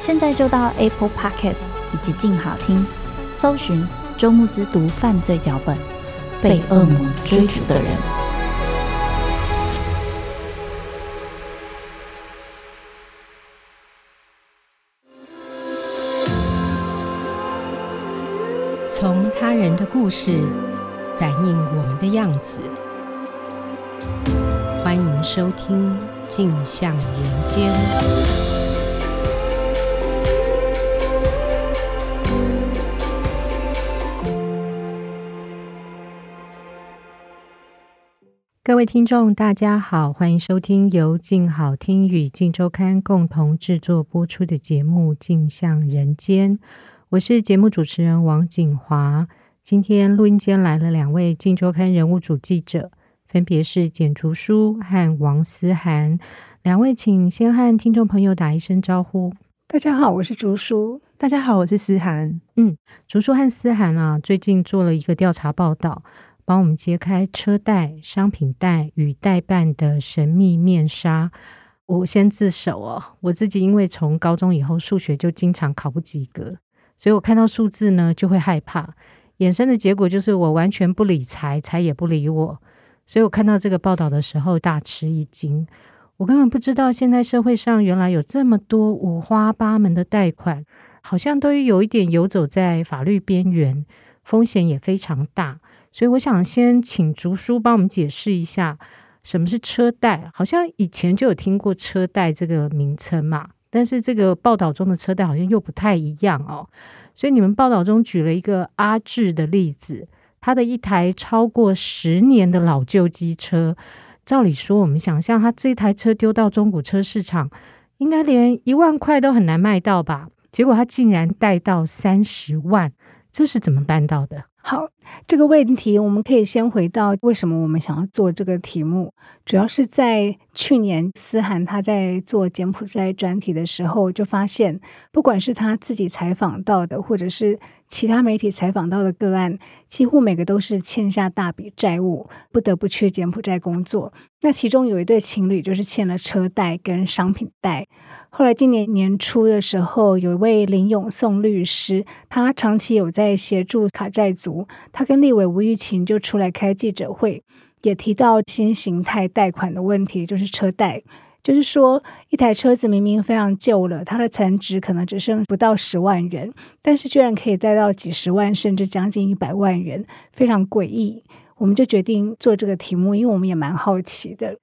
现在就到 Apple Podcast 以及静好听，搜寻周慕之读犯罪脚本，被恶魔追逐的人。从他人的故事反映我们的样子。欢迎收听《镜像人间》。各位听众，大家好，欢迎收听由静好听与静周刊共同制作播出的节目《镜像人间》。我是节目主持人王景华。今天录音间来了两位《静周刊》人物组记者。分别是简竹书和王思涵，两位，请先和听众朋友打一声招呼。大家好，我是竹书。大家好，我是思涵。嗯，竹书和思涵啊，最近做了一个调查报道，帮我们揭开车贷、商品贷与代办的神秘面纱。我先自首哦，我自己因为从高中以后数学就经常考不及格，所以我看到数字呢就会害怕，衍生的结果就是我完全不理财，财也不理我。所以我看到这个报道的时候大吃一惊，我根本不知道现在社会上原来有这么多五花八门的贷款，好像都有一点游走在法律边缘，风险也非常大。所以我想先请竹叔帮我们解释一下什么是车贷，好像以前就有听过车贷这个名称嘛，但是这个报道中的车贷好像又不太一样哦。所以你们报道中举了一个阿志的例子。他的一台超过十年的老旧机车，照理说，我们想象他这台车丢到中古车市场，应该连一万块都很难卖到吧？结果他竟然贷到三十万，这是怎么办到的？好，这个问题我们可以先回到为什么我们想要做这个题目，主要是在去年思涵他在做柬埔寨专题的时候，就发现，不管是他自己采访到的，或者是其他媒体采访到的个案，几乎每个都是欠下大笔债务，不得不去柬埔寨工作。那其中有一对情侣，就是欠了车贷跟商品贷。后来今年年初的时候，有一位林永颂律师，他长期有在协助卡债族，他跟立委吴玉琴就出来开记者会，也提到新形态贷款的问题，就是车贷，就是说一台车子明明非常旧了，它的残值可能只剩不到十万元，但是居然可以贷到几十万，甚至将近一百万元，非常诡异。我们就决定做这个题目，因为我们也蛮好奇的。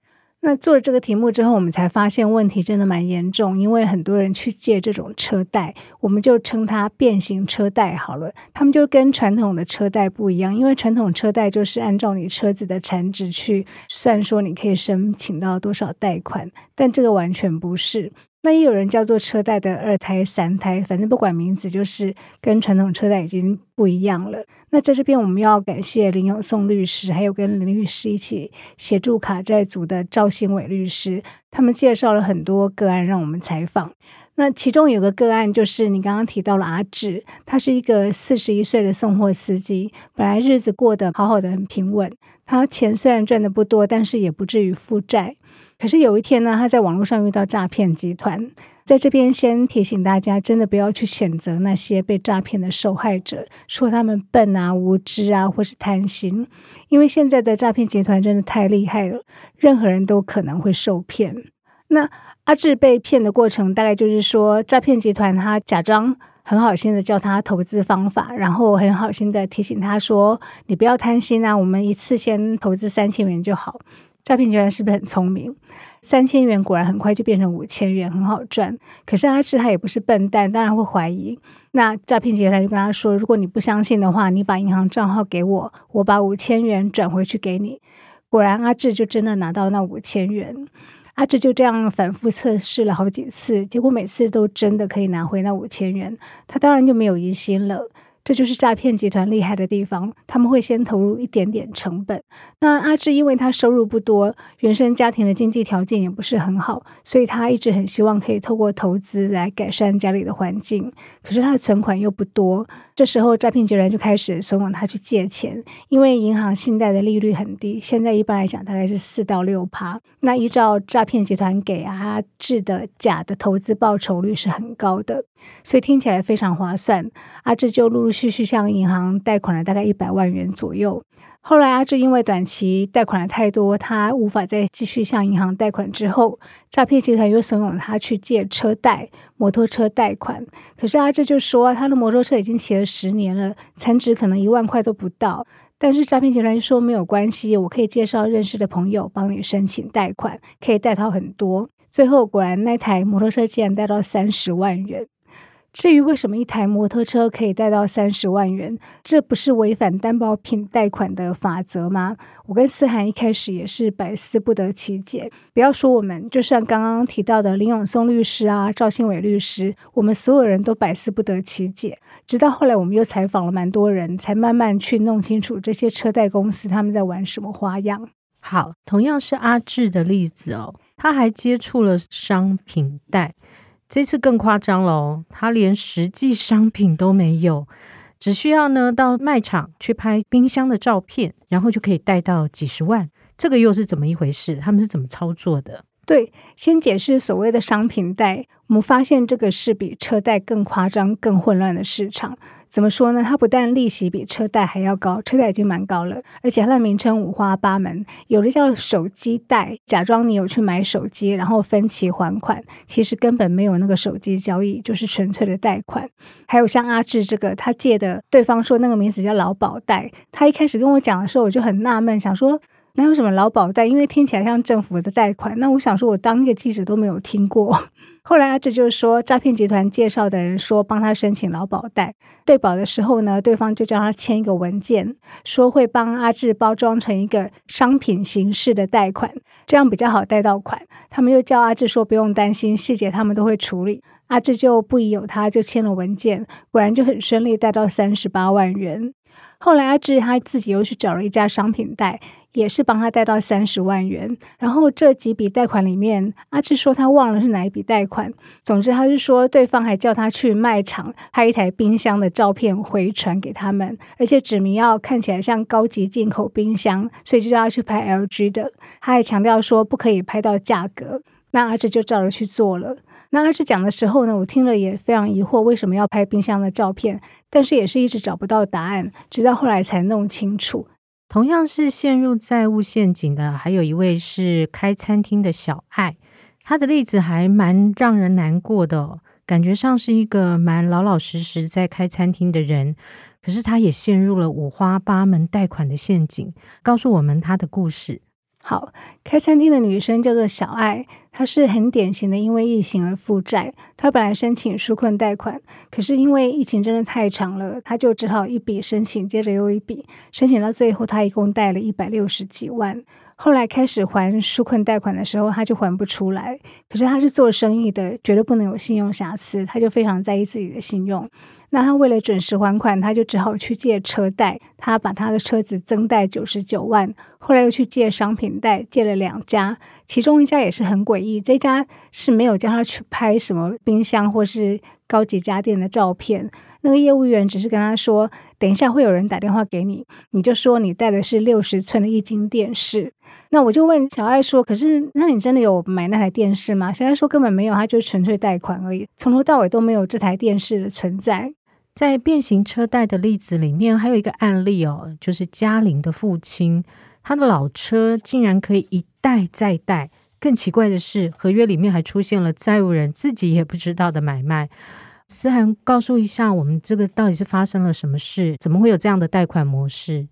那做了这个题目之后，我们才发现问题真的蛮严重，因为很多人去借这种车贷，我们就称它变形车贷好了。他们就跟传统的车贷不一样，因为传统车贷就是按照你车子的残值去算，说你可以申请到多少贷款，但这个完全不是。那也有人叫做车贷的二胎、三胎，反正不管名字，就是跟传统车贷已经不一样了。那在这边，我们要感谢林永松律师，还有跟林律师一起协助卡债组的赵新伟律师，他们介绍了很多个案让我们采访。那其中有个个案就是你刚刚提到了阿志，他是一个四十一岁的送货司机，本来日子过得好好的，很平稳，他钱虽然赚的不多，但是也不至于负债。可是有一天呢，他在网络上遇到诈骗集团。在这边先提醒大家，真的不要去谴责那些被诈骗的受害者，说他们笨啊、无知啊，或是贪心。因为现在的诈骗集团真的太厉害了，任何人都可能会受骗。那阿志被骗的过程，大概就是说，诈骗集团他假装很好心的教他投资方法，然后很好心的提醒他说：“你不要贪心啊，我们一次先投资三千元就好。”诈骗集团是不是很聪明？三千元果然很快就变成五千元，很好赚。可是阿志他也不是笨蛋，当然会怀疑。那诈骗集团就跟他说：“如果你不相信的话，你把银行账号给我，我把五千元转回去给你。”果然，阿志就真的拿到那五千元。阿志就这样反复测试了好几次，结果每次都真的可以拿回那五千元。他当然就没有疑心了。这就是诈骗集团厉害的地方，他们会先投入一点点成本。那阿志因为他收入不多，原生家庭的经济条件也不是很好，所以他一直很希望可以透过投资来改善家里的环境。可是他的存款又不多。这时候，诈骗集团就开始怂恿他去借钱，因为银行信贷的利率很低，现在一般来讲大概是四到六趴。那依照诈骗集团给阿志的假的投资报酬率是很高的，所以听起来非常划算。阿志就陆陆续续向银行贷款了大概一百万元左右。后来，阿智因为短期贷款的太多，他无法再继续向银行贷款。之后，诈骗集团又怂恿他去借车贷、摩托车贷款。可是阿智就说，他的摩托车已经骑了十年了，残值可能一万块都不到。但是诈骗集团说没有关系，我可以介绍认识的朋友帮你申请贷款，可以贷到很多。最后果然，那台摩托车竟然贷到三十万元。至于为什么一台摩托车可以贷到三十万元，这不是违反担保品贷款的法则吗？我跟思涵一开始也是百思不得其解。不要说我们，就像刚刚提到的林永松律师啊、赵新伟律师，我们所有人都百思不得其解。直到后来，我们又采访了蛮多人，才慢慢去弄清楚这些车贷公司他们在玩什么花样。好，同样是阿智的例子哦，他还接触了商品贷。这次更夸张了哦，他连实际商品都没有，只需要呢到卖场去拍冰箱的照片，然后就可以贷到几十万。这个又是怎么一回事？他们是怎么操作的？对，先解释所谓的商品贷，我们发现这个是比车贷更夸张、更混乱的市场。怎么说呢？它不但利息比车贷还要高，车贷已经蛮高了，而且它的名称五花八门，有的叫手机贷，假装你有去买手机，然后分期还款，其实根本没有那个手机交易，就是纯粹的贷款。还有像阿志这个，他借的对方说那个名字叫劳保贷，他一开始跟我讲的时候，我就很纳闷，想说哪有什么劳保贷？因为听起来像政府的贷款。那我想说，我当那个记者都没有听过。后来阿智就是说，诈骗集团介绍的人说帮他申请劳保贷，对保的时候呢，对方就叫他签一个文件，说会帮阿智包装成一个商品形式的贷款，这样比较好贷到款。他们又叫阿智说不用担心，细节他们都会处理。阿智就不疑有他，就签了文件，果然就很顺利贷到三十八万元。后来阿智他自己又去找了一家商品贷。也是帮他贷到三十万元，然后这几笔贷款里面，阿智说他忘了是哪一笔贷款。总之，他是说对方还叫他去卖场拍一台冰箱的照片回传给他们，而且指明要看起来像高级进口冰箱，所以就叫他去拍 LG 的。他还强调说不可以拍到价格。那阿智就照着去做了。那阿智讲的时候呢，我听了也非常疑惑，为什么要拍冰箱的照片？但是也是一直找不到答案，直到后来才弄清楚。同样是陷入债务陷阱的，还有一位是开餐厅的小爱，他的例子还蛮让人难过的，感觉上是一个蛮老老实实在开餐厅的人，可是他也陷入了五花八门贷款的陷阱，告诉我们他的故事。好，开餐厅的女生叫做小爱，她是很典型的因为疫情而负债。她本来申请纾困贷款，可是因为疫情真的太长了，她就只好一笔申请接着又一笔，申请到最后，她一共贷了一百六十几万。后来开始还纾困贷款的时候，她就还不出来。可是她是做生意的，绝对不能有信用瑕疵，她就非常在意自己的信用。那他为了准时还款，他就只好去借车贷。他把他的车子增贷九十九万，后来又去借商品贷，借了两家，其中一家也是很诡异，这家是没有叫他去拍什么冰箱或是高级家电的照片。那个业务员只是跟他说：“等一下会有人打电话给你，你就说你带的是六十寸的液晶电视。”那我就问小爱说：“可是，那你真的有买那台电视吗？”小爱说：“根本没有，他就纯粹贷款而已，从头到尾都没有这台电视的存在。”在变形车贷的例子里面，还有一个案例哦，就是嘉玲的父亲，他的老车竟然可以一贷再贷。更奇怪的是，合约里面还出现了债务人自己也不知道的买卖。思涵，告诉一下我们这个到底是发生了什么事？怎么会有这样的贷款模式？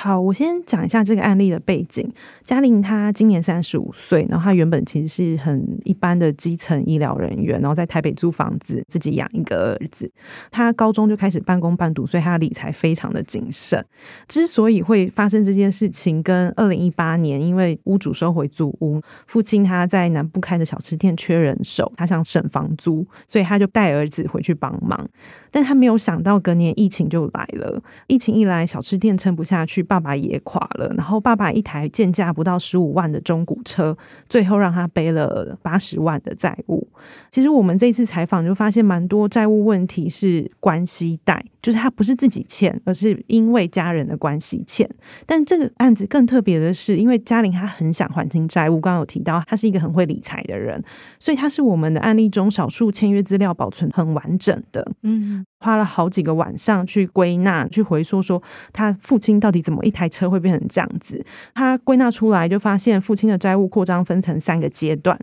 好，我先讲一下这个案例的背景。嘉玲她今年三十五岁，然后她原本其实是很一般的基层医疗人员，然后在台北租房子，自己养一个儿子。她高中就开始半工半读，所以她的理财非常的谨慎。之所以会发生这件事情，跟二零一八年因为屋主收回租屋，父亲他在南部开的小吃店缺人手，他想省房租，所以他就带儿子回去帮忙。但他没有想到，隔年疫情就来了。疫情一来，小吃店撑不下去，爸爸也垮了。然后爸爸一台鉴价不到十五万的中古车，最后让他背了八十万的债务。其实我们这次采访就发现，蛮多债务问题是关系贷，就是他不是自己欠，而是因为家人的关系欠。但这个案子更特别的是，因为嘉玲她很想还清债务，刚刚有提到，她是一个很会理财的人，所以她是我们的案例中少数签约资料保存很完整的。嗯。花了好几个晚上去归纳、去回溯，说他父亲到底怎么一台车会变成这样子。他归纳出来，就发现父亲的债务扩张分成三个阶段。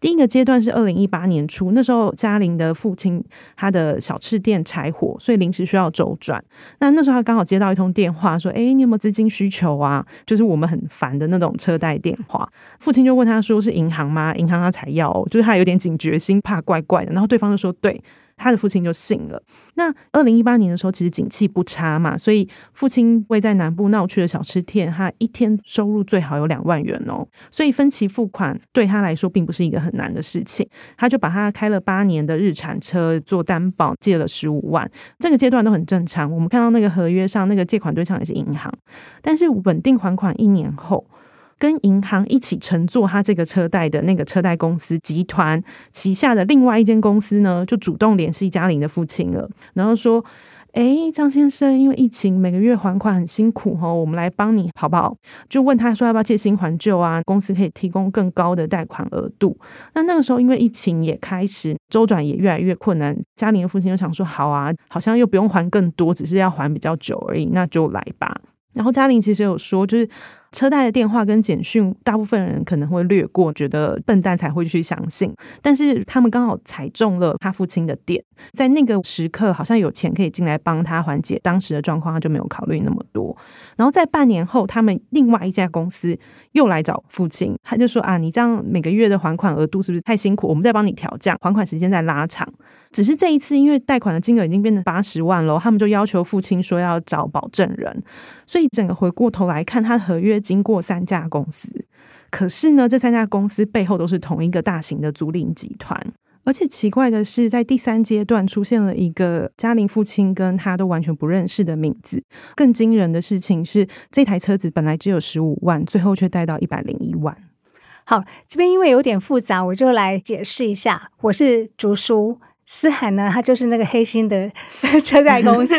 第一个阶段是二零一八年初，那时候嘉玲的父亲他的小吃店柴火，所以临时需要周转。那那时候他刚好接到一通电话，说：“诶，你有没有资金需求啊？”就是我们很烦的那种车贷电话。父亲就问他说：“是银行吗？银行他才要哦。”就是他有点警觉心，怕怪怪的。然后对方就说：“对。”他的父亲就信了。那二零一八年的时候，其实景气不差嘛，所以父亲位在南部闹区的小吃店，他一天收入最好有两万元哦。所以分期付款对他来说并不是一个很难的事情。他就把他开了八年的日产车做担保，借了十五万。这个阶段都很正常。我们看到那个合约上，那个借款对象也是银行，但是稳定还款一年后。跟银行一起承做他这个车贷的那个车贷公司集团旗下的另外一间公司呢，就主动联系嘉玲的父亲了，然后说：“诶，张先生，因为疫情每个月还款很辛苦哈，我们来帮你好不好？”就问他说要不要借新还旧啊？公司可以提供更高的贷款额度。那那个时候因为疫情也开始周转也越来越困难，嘉玲的父亲就想说：“好啊，好像又不用还更多，只是要还比较久而已，那就来吧。”然后嘉玲其实有说，就是。车贷的电话跟简讯，大部分人可能会略过，觉得笨蛋才会去相信。但是他们刚好踩中了他父亲的点，在那个时刻好像有钱可以进来帮他缓解当时的状况，他就没有考虑那么多。然后在半年后，他们另外一家公司又来找父亲，他就说：“啊，你这样每个月的还款额度是不是太辛苦？我们再帮你调降，还款时间再拉长。”只是这一次，因为贷款的金额已经变成八十万了，他们就要求父亲说要找保证人。所以整个回过头来看，他合约。经过三家公司，可是呢，这三家公司背后都是同一个大型的租赁集团。而且奇怪的是，在第三阶段出现了一个嘉玲父亲跟他都完全不认识的名字。更惊人的事情是，这台车子本来只有十五万，最后却贷到一百零一万。好，这边因为有点复杂，我就来解释一下。我是竹叔。思涵呢，他就是那个黑心的 车贷公司。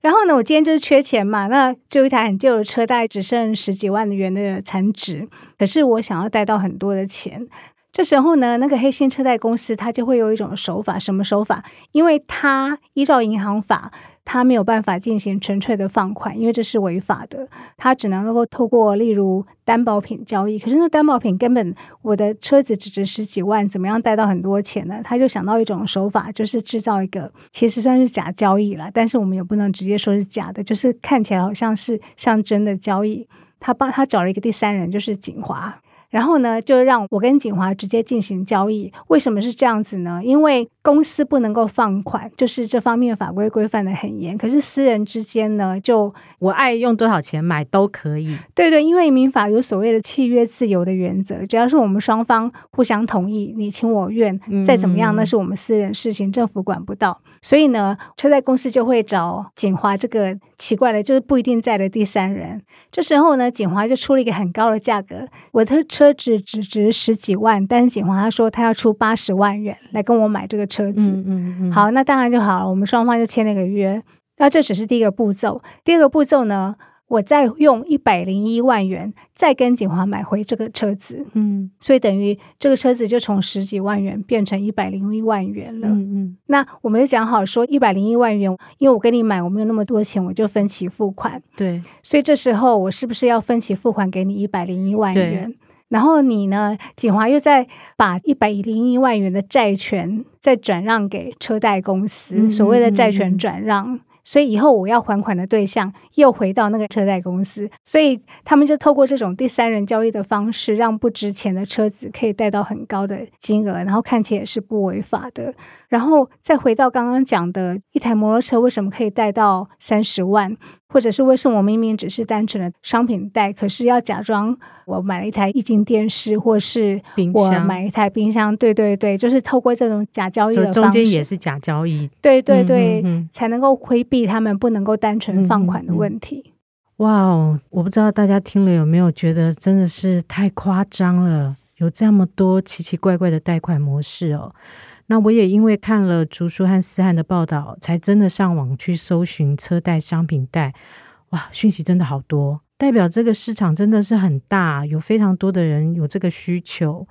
然后呢，我今天就是缺钱嘛，那就一台很旧的车贷，只剩十几万元的残值。可是我想要贷到很多的钱。这时候呢，那个黑心车贷公司他就会有一种手法，什么手法？因为他依照银行法。他没有办法进行纯粹的放款，因为这是违法的。他只能够透过例如担保品交易，可是那担保品根本我的车子只值十几万，怎么样贷到很多钱呢？他就想到一种手法，就是制造一个其实算是假交易了，但是我们也不能直接说是假的，就是看起来好像是像真的交易。他帮他找了一个第三人，就是景华。然后呢，就让我跟景华直接进行交易。为什么是这样子呢？因为公司不能够放款，就是这方面法规规范的很严。可是私人之间呢，就我爱用多少钱买都可以。对对，因为民法有所谓的契约自由的原则，只要是我们双方互相同意，你情我愿，再怎么样，那是我们私人事情，政府管不到。所以呢，车贷公司就会找锦华这个奇怪的，就是不一定在的第三人。这时候呢，锦华就出了一个很高的价格，我的车。子只值十几万，但是锦华他说他要出八十万元来跟我买这个车子。嗯嗯嗯。好，那当然就好了，我们双方就签了个约。那这只是第一个步骤，第二个步骤呢？我再用一百零一万元再跟景华买回这个车子，嗯，所以等于这个车子就从十几万元变成一百零一万元了，嗯嗯。那我们就讲好说一百零一万元，因为我跟你买，我没有那么多钱，我就分期付款，对。所以这时候我是不是要分期付款给你一百零一万元？然后你呢，景华又再把一百零一万元的债权再转让给车贷公司，嗯、所谓的债权转让。所以以后我要还款的对象又回到那个车贷公司，所以他们就透过这种第三人交易的方式，让不值钱的车子可以贷到很高的金额，然后看起来也是不违法的。然后再回到刚刚讲的一台摩托车为什么可以贷到三十万？或者是为什么我明明只是单纯的商品贷，可是要假装我买了一台液晶电视，或是我买一台冰箱？对对对，就是透过这种假交易的方式，中间也是假交易。对对对，嗯、哼哼才能够规避他们不能够单纯放款的问题。嗯、哇哦，我不知道大家听了有没有觉得真的是太夸张了？有这么多奇奇怪怪的贷款模式哦。那我也因为看了竹书和思翰的报道，才真的上网去搜寻车贷、商品贷，哇，讯息真的好多，代表这个市场真的是很大，有非常多的人有这个需求。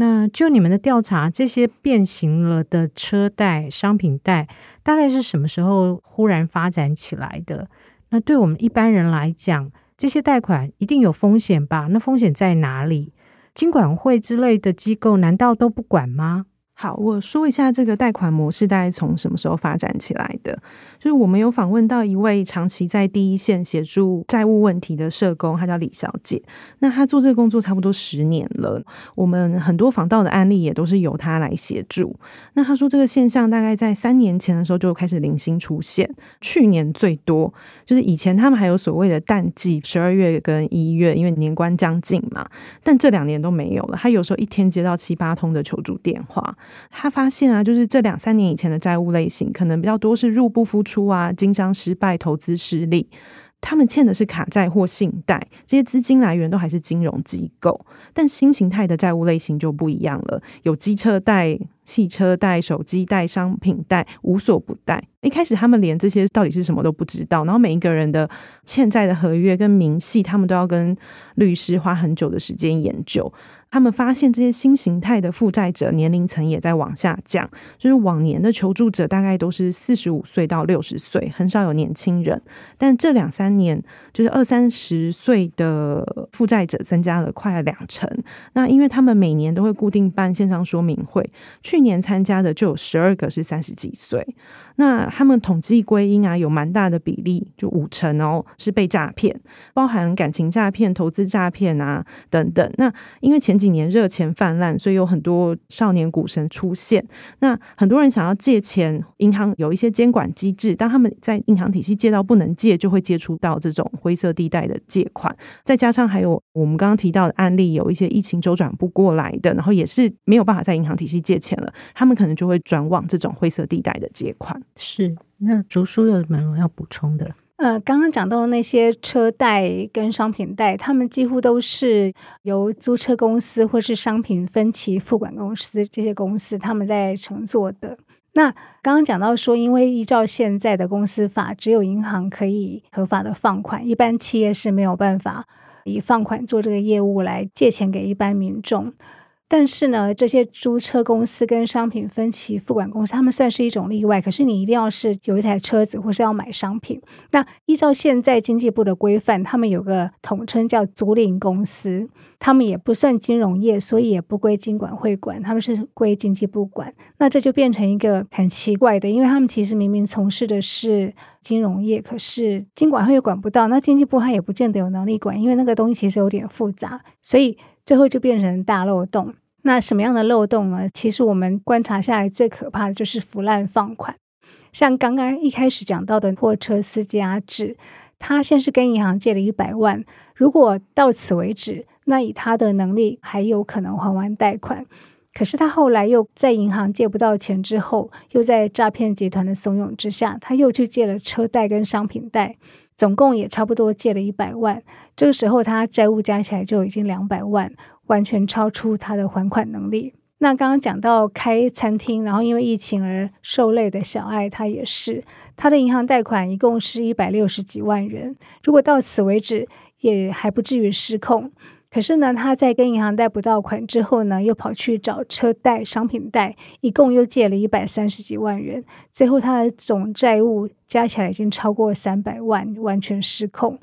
那就你们的调查，这些变形了的车贷、商品贷，大概是什么时候忽然发展起来的？那对我们一般人来讲，这些贷款一定有风险吧？那风险在哪里？金管会之类的机构难道都不管吗？好，我说一下这个贷款模式大概从什么时候发展起来的。就是我们有访问到一位长期在第一线协助债务问题的社工，她叫李小姐。那她做这个工作差不多十年了，我们很多访到的案例也都是由她来协助。那她说这个现象大概在三年前的时候就开始零星出现，去年最多。就是以前他们还有所谓的淡季，十二月跟一月，因为年关将近嘛，但这两年都没有了。他有时候一天接到七八通的求助电话。他发现啊，就是这两三年以前的债务类型，可能比较多是入不敷出啊，经商失败、投资失利。他们欠的是卡债或信贷，这些资金来源都还是金融机构。但新形态的债务类型就不一样了，有机车贷、汽车贷、手机贷、商品贷，无所不贷。一开始他们连这些到底是什么都不知道，然后每一个人的欠债的合约跟明细，他们都要跟律师花很久的时间研究。他们发现这些新形态的负债者年龄层也在往下降，就是往年的求助者大概都是四十五岁到六十岁，很少有年轻人。但这两三年，就是二三十岁的负债者增加了快两成。那因为他们每年都会固定办线上说明会，去年参加的就有十二个是三十几岁。那他们统计归因啊，有蛮大的比例，就五成哦，是被诈骗，包含感情诈骗、投资诈骗啊等等。那因为前几年热钱泛滥，所以有很多少年股神出现。那很多人想要借钱，银行有一些监管机制，当他们在银行体系借到不能借，就会接触到这种灰色地带的借款。再加上还有我们刚刚提到的案例，有一些疫情周转不过来的，然后也是没有办法在银行体系借钱了，他们可能就会转往这种灰色地带的借款。是，那竹叔有什么要补充的？呃，刚刚讲到的那些车贷跟商品贷，他们几乎都是由租车公司或是商品分期付款公司这些公司他们在承做的。那刚刚讲到说，因为依照现在的公司法，只有银行可以合法的放款，一般企业是没有办法以放款做这个业务来借钱给一般民众。但是呢，这些租车公司跟商品分期付款公司，他们算是一种例外。可是你一定要是有一台车子，或是要买商品。那依照现在经济部的规范，他们有个统称叫租赁公司，他们也不算金融业，所以也不归金管会管，他们是归经济部管。那这就变成一个很奇怪的，因为他们其实明明从事的是金融业，可是金管会管不到，那经济部他也不见得有能力管，因为那个东西其实有点复杂，所以。最后就变成大漏洞。那什么样的漏洞呢？其实我们观察下来，最可怕的就是腐烂放款。像刚刚一开始讲到的货车司机阿志，他先是跟银行借了一百万，如果到此为止，那以他的能力还有可能还完贷款。可是他后来又在银行借不到钱之后，又在诈骗集团的怂恿之下，他又去借了车贷跟商品贷。总共也差不多借了一百万，这个时候他债务加起来就已经两百万，完全超出他的还款能力。那刚刚讲到开餐厅，然后因为疫情而受累的小爱，他也是，他的银行贷款一共是一百六十几万元，如果到此为止，也还不至于失控。可是呢，他在跟银行贷不到款之后呢，又跑去找车贷、商品贷，一共又借了一百三十几万元，最后他的总债务加起来已经超过三百万，完全失控。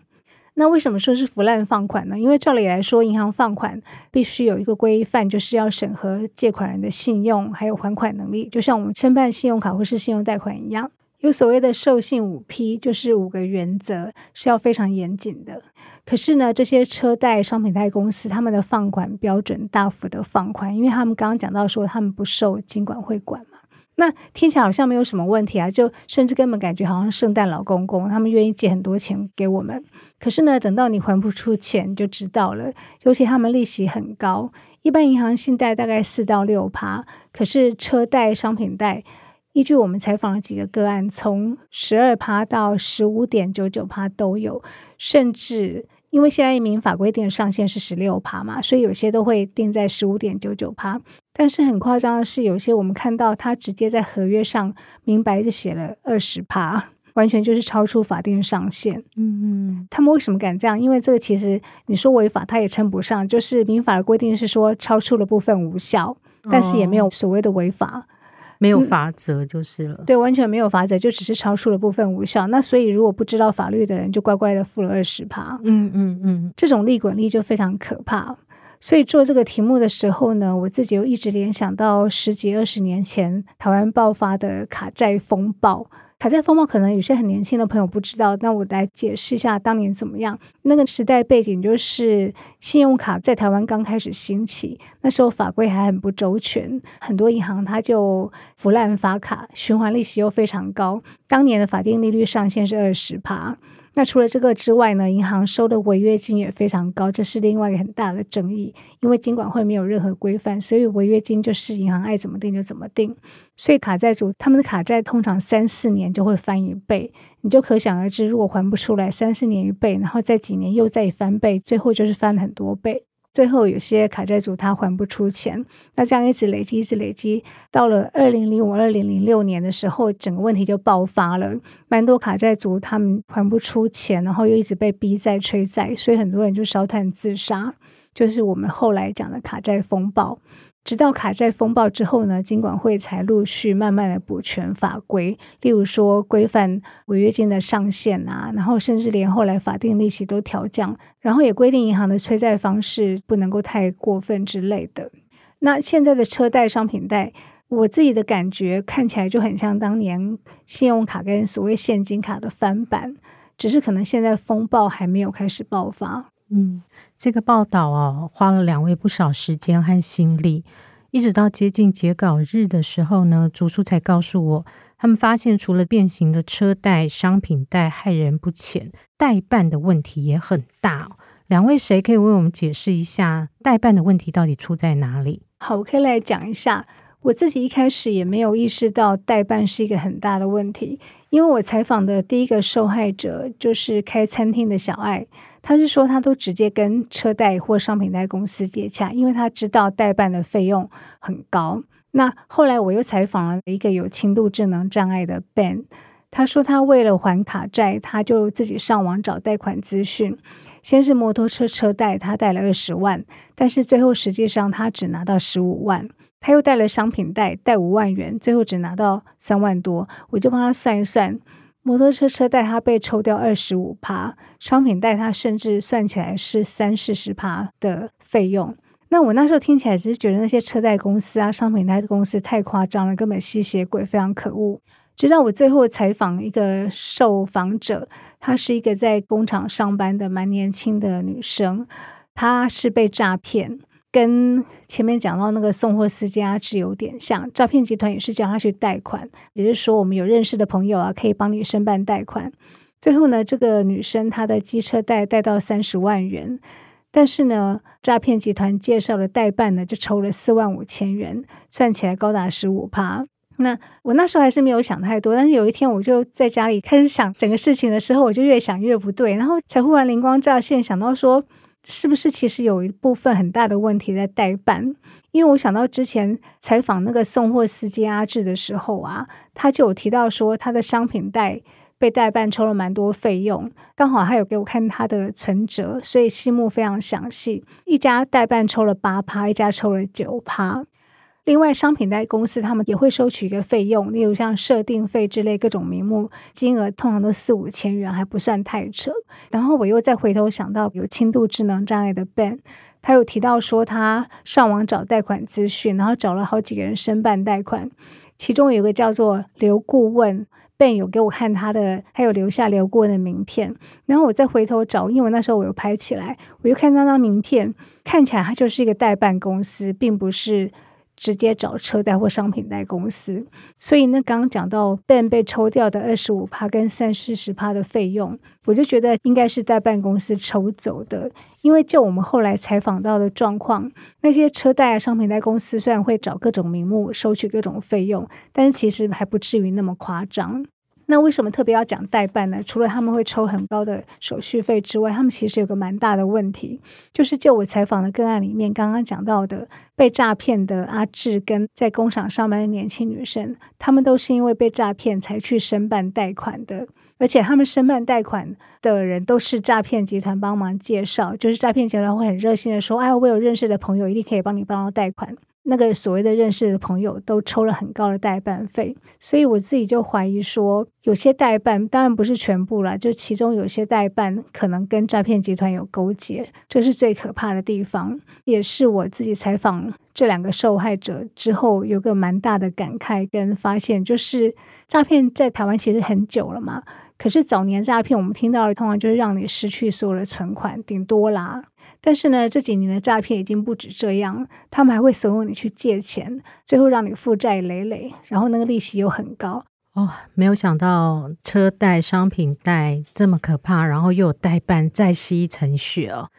那为什么说是腐烂放款呢？因为照理来说，银行放款必须有一个规范，就是要审核借款人的信用还有还款能力，就像我们申办信用卡或是信用贷款一样，有所谓的授信五批，就是五个原则是要非常严谨的。可是呢，这些车贷、商品贷公司他们的放款标准大幅的放宽，因为他们刚刚讲到说他们不受金管会管嘛。那听起来好像没有什么问题啊，就甚至根本感觉好像圣诞老公公，他们愿意借很多钱给我们。可是呢，等到你还不出钱就知道了，尤其他们利息很高，一般银行信贷大概四到六趴，可是车贷、商品贷，依据我们采访了几个个案，从十二趴到十五点九九趴都有，甚至。因为现在民法规定的上限是十六趴嘛，所以有些都会定在十五点九九趴。但是很夸张的是，有些我们看到他直接在合约上明白就写了二十趴，完全就是超出法定上限。嗯嗯，他们为什么敢这样？因为这个其实你说违法，他也称不上。就是民法的规定是说超出了部分无效，但是也没有所谓的违法。没有法则就是了，嗯，对，完全没有法则，就只是超出了部分无效。那所以如果不知道法律的人，就乖乖的付了二十趴。嗯嗯嗯，这种利滚利就非常可怕。所以做这个题目的时候呢，我自己又一直联想到十几二十年前台湾爆发的卡债风暴。卡债风暴可能有些很年轻的朋友不知道，那我来解释一下当年怎么样。那个时代背景就是信用卡在台湾刚开始兴起，那时候法规还很不周全，很多银行它就腐烂发卡，循环利息又非常高。当年的法定利率上限是二十趴。那除了这个之外呢，银行收的违约金也非常高，这是另外一个很大的争议。因为金管会没有任何规范，所以违约金就是银行爱怎么定就怎么定。所以卡债主他们的卡债通常三四年就会翻一倍，你就可想而知，如果还不出来，三四年一倍，然后在几年又再翻倍，最后就是翻很多倍。最后有些卡债主他还不出钱，那这样一直累积，一直累积，到了二零零五、二零零六年的时候，整个问题就爆发了。蛮多卡债族他们还不出钱，然后又一直被逼债、催债，所以很多人就烧炭自杀，就是我们后来讲的卡债风暴。直到卡债风暴之后呢，金管会才陆续慢慢的补全法规，例如说规范违约金的上限啊，然后甚至连后来法定利息都调降，然后也规定银行的催债方式不能够太过分之类的。那现在的车贷、商品贷，我自己的感觉看起来就很像当年信用卡跟所谓现金卡的翻版，只是可能现在风暴还没有开始爆发。嗯，这个报道哦，花了两位不少时间和心力，一直到接近截稿日的时候呢，主书才告诉我，他们发现除了变形的车贷、商品贷害人不浅，代办的问题也很大。两位谁可以为我们解释一下代办的问题到底出在哪里？好，我可以来讲一下。我自己一开始也没有意识到代办是一个很大的问题，因为我采访的第一个受害者就是开餐厅的小爱。他是说，他都直接跟车贷或商品贷公司接洽，因为他知道代办的费用很高。那后来我又采访了一个有轻度智能障碍的 Ben，他说他为了还卡债，他就自己上网找贷款资讯。先是摩托车车贷，他贷了二十万，但是最后实际上他只拿到十五万。他又贷了商品贷，贷五万元，最后只拿到三万多。我就帮他算一算。摩托车车贷它被抽掉二十五趴，商品贷它甚至算起来是三四十趴的费用。那我那时候听起来只是觉得那些车贷公司啊、商品贷的公司太夸张了，根本吸血鬼，非常可恶。直到我最后采访一个受访者，她是一个在工厂上班的蛮年轻的女生，她是被诈骗。跟前面讲到那个送货司机阿志有点像，诈骗集团也是叫他去贷款，也就是说我们有认识的朋友啊，可以帮你申办贷款。最后呢，这个女生她的机车贷贷到三十万元，但是呢，诈骗集团介绍的代办呢就抽了四万五千元，算起来高达十五趴。那我那时候还是没有想太多，但是有一天我就在家里开始想整个事情的时候，我就越想越不对，然后才忽然灵光乍现，想到说。是不是其实有一部分很大的问题在代办？因为我想到之前采访那个送货司机阿志的时候啊，他就有提到说他的商品袋被代办抽了蛮多费用，刚好他有给我看他的存折，所以细目非常详细。一家代办抽了八趴，一家抽了九趴。另外，商品贷公司他们也会收取一个费用，例如像设定费之类各种名目，金额通常都四五千元，还不算太扯。然后我又再回头想到有轻度智能障碍的 Ben，他有提到说他上网找贷款资讯，然后找了好几个人申办贷款，其中有个叫做刘顾问。Ben 有给我看他的，他有留下刘顾问的名片，然后我再回头找，因为那时候我有拍起来，我又看那张名片，看起来它就是一个代办公司，并不是直接找车贷或商品贷公司。所以呢，刚刚讲到 Ben 被抽掉的二十五趴跟三四十趴的费用，我就觉得应该是代办公司抽走的，因为就我们后来采访到的状况，那些车贷啊、商品贷公司虽然会找各种名目收取各种费用，但是其实还不至于那么夸张。那为什么特别要讲代办呢？除了他们会抽很高的手续费之外，他们其实有个蛮大的问题，就是就我采访的个案里面，刚刚讲到的被诈骗的阿志跟在工厂上班的年轻女生，他们都是因为被诈骗才去申办贷款的，而且他们申办贷款的人都是诈骗集团帮忙介绍，就是诈骗集团会很热心的说：“哎，我有认识的朋友，一定可以帮你帮到贷款。”那个所谓的认识的朋友都抽了很高的代办费，所以我自己就怀疑说，有些代办当然不是全部啦，就其中有些代办可能跟诈骗集团有勾结，这是最可怕的地方，也是我自己采访这两个受害者之后有个蛮大的感慨跟发现，就是诈骗在台湾其实很久了嘛，可是早年诈骗我们听到的通常就是让你失去所有的存款，顶多啦。但是呢，这几年的诈骗已经不止这样，他们还会怂恿你去借钱，最后让你负债累累，然后那个利息又很高。哦，没有想到车贷、商品贷这么可怕，然后又有代办，再吸一层血哦。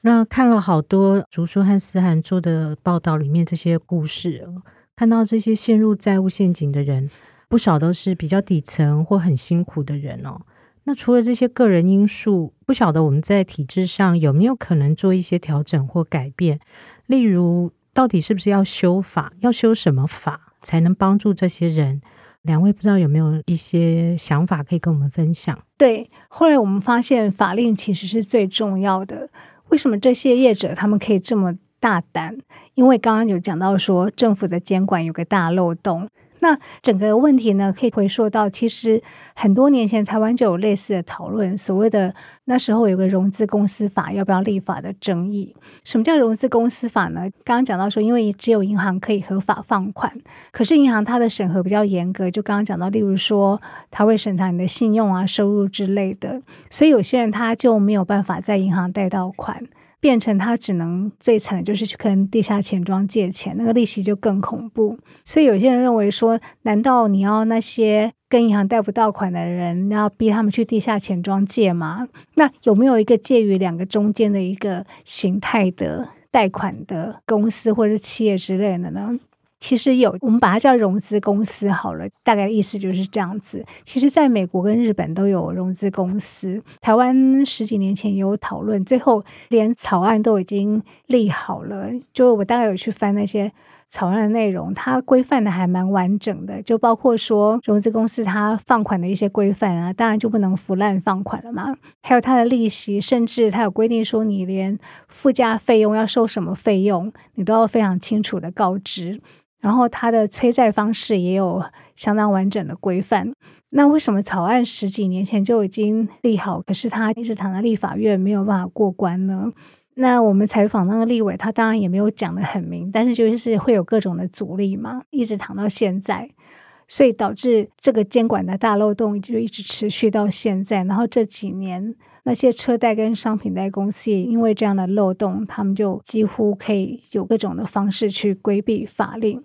那看了好多竹叔和思涵做的报道里面这些故事，看到这些陷入债务陷阱的人，不少都是比较底层或很辛苦的人哦。那除了这些个人因素，不晓得我们在体制上有没有可能做一些调整或改变？例如，到底是不是要修法？要修什么法才能帮助这些人？两位不知道有没有一些想法可以跟我们分享？对，后来我们发现法令其实是最重要的。为什么这些业者他们可以这么大胆？因为刚刚有讲到说，政府的监管有个大漏洞。那整个问题呢，可以回溯到其实很多年前，台湾就有类似的讨论，所谓的那时候有个融资公司法要不要立法的争议。什么叫融资公司法呢？刚刚讲到说，因为只有银行可以合法放款，可是银行它的审核比较严格，就刚刚讲到，例如说它会审查你的信用啊、收入之类的，所以有些人他就没有办法在银行贷到款。变成他只能最惨的就是去跟地下钱庄借钱，那个利息就更恐怖。所以有些人认为说，难道你要那些跟银行贷不到款的人，要逼他们去地下钱庄借吗？那有没有一个介于两个中间的一个形态的贷款的公司或者是企业之类的呢？其实有，我们把它叫融资公司好了，大概意思就是这样子。其实，在美国跟日本都有融资公司，台湾十几年前也有讨论，最后连草案都已经立好了。就我大概有去翻那些草案的内容，它规范的还蛮完整的，就包括说融资公司它放款的一些规范啊，当然就不能腐烂放款了嘛。还有它的利息，甚至它有规定说，你连附加费用要收什么费用，你都要非常清楚的告知。然后它的催债方式也有相当完整的规范。那为什么草案十几年前就已经立好，可是它一直躺在立法院没有办法过关呢？那我们采访那个立委，他当然也没有讲得很明，但是就是会有各种的阻力嘛，一直躺到现在，所以导致这个监管的大漏洞就一直持续到现在。然后这几年那些车贷跟商品贷公司也因为这样的漏洞，他们就几乎可以有各种的方式去规避法令。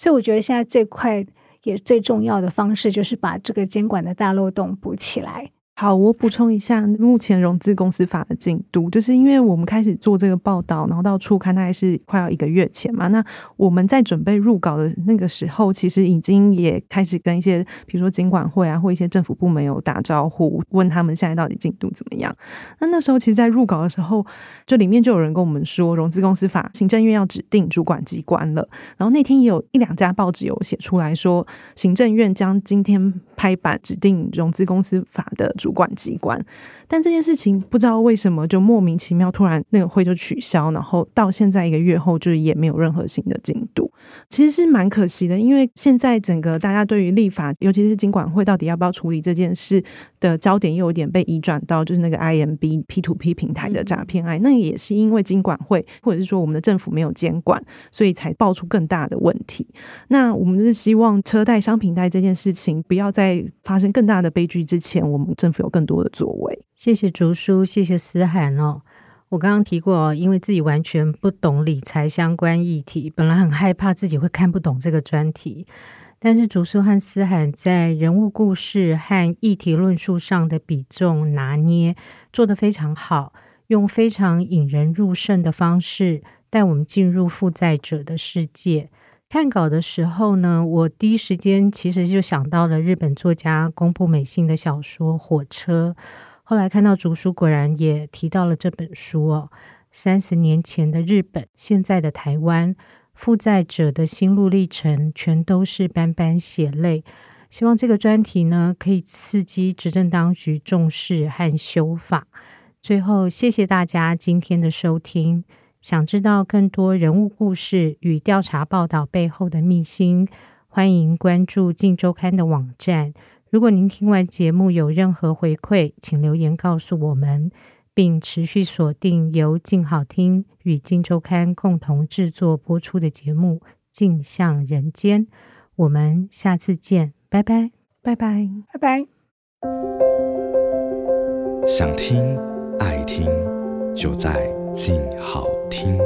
所以我觉得现在最快也最重要的方式，就是把这个监管的大漏洞补起来。好，我补充一下目前融资公司法的进度，就是因为我们开始做这个报道，然后到初刊大概是快要一个月前嘛。那我们在准备入稿的那个时候，其实已经也开始跟一些，比如说监管会啊，或一些政府部门有打招呼，问他们现在到底进度怎么样。那那时候其实，在入稿的时候，就里面就有人跟我们说，融资公司法行政院要指定主管机关了。然后那天也有一两家报纸有写出来说，行政院将今天拍板指定融资公司法的主主管机关。但这件事情不知道为什么就莫名其妙突然那个会就取消，然后到现在一个月后就是也没有任何新的进度，其实是蛮可惜的。因为现在整个大家对于立法，尤其是经管会到底要不要处理这件事的焦点，又有点被移转到就是那个 IMB P to P 平台的诈骗案。那也是因为经管会或者是说我们的政府没有监管，所以才爆出更大的问题。那我们是希望车贷、商品贷这件事情不要在发生更大的悲剧之前，我们政府有更多的作为。谢谢竹叔，谢谢思涵哦。我刚刚提过，因为自己完全不懂理财相关议题，本来很害怕自己会看不懂这个专题。但是竹叔和思涵在人物故事和议题论述上的比重拿捏做得非常好，用非常引人入胜的方式带我们进入负债者的世界。看稿的时候呢，我第一时间其实就想到了日本作家宫部美幸的小说《火车》。后来看到竹书果然也提到了这本书哦，三十年前的日本，现在的台湾，负债者的心路历程全都是斑斑血泪。希望这个专题呢，可以刺激执政当局重视和修法。最后，谢谢大家今天的收听。想知道更多人物故事与调查报道背后的秘辛，欢迎关注《镜周刊》的网站。如果您听完节目有任何回馈，请留言告诉我们，并持续锁定由镜好听与镜周刊共同制作播出的节目《镜像人间》。我们下次见，拜拜，拜拜，拜拜。想听爱听，就在静好听。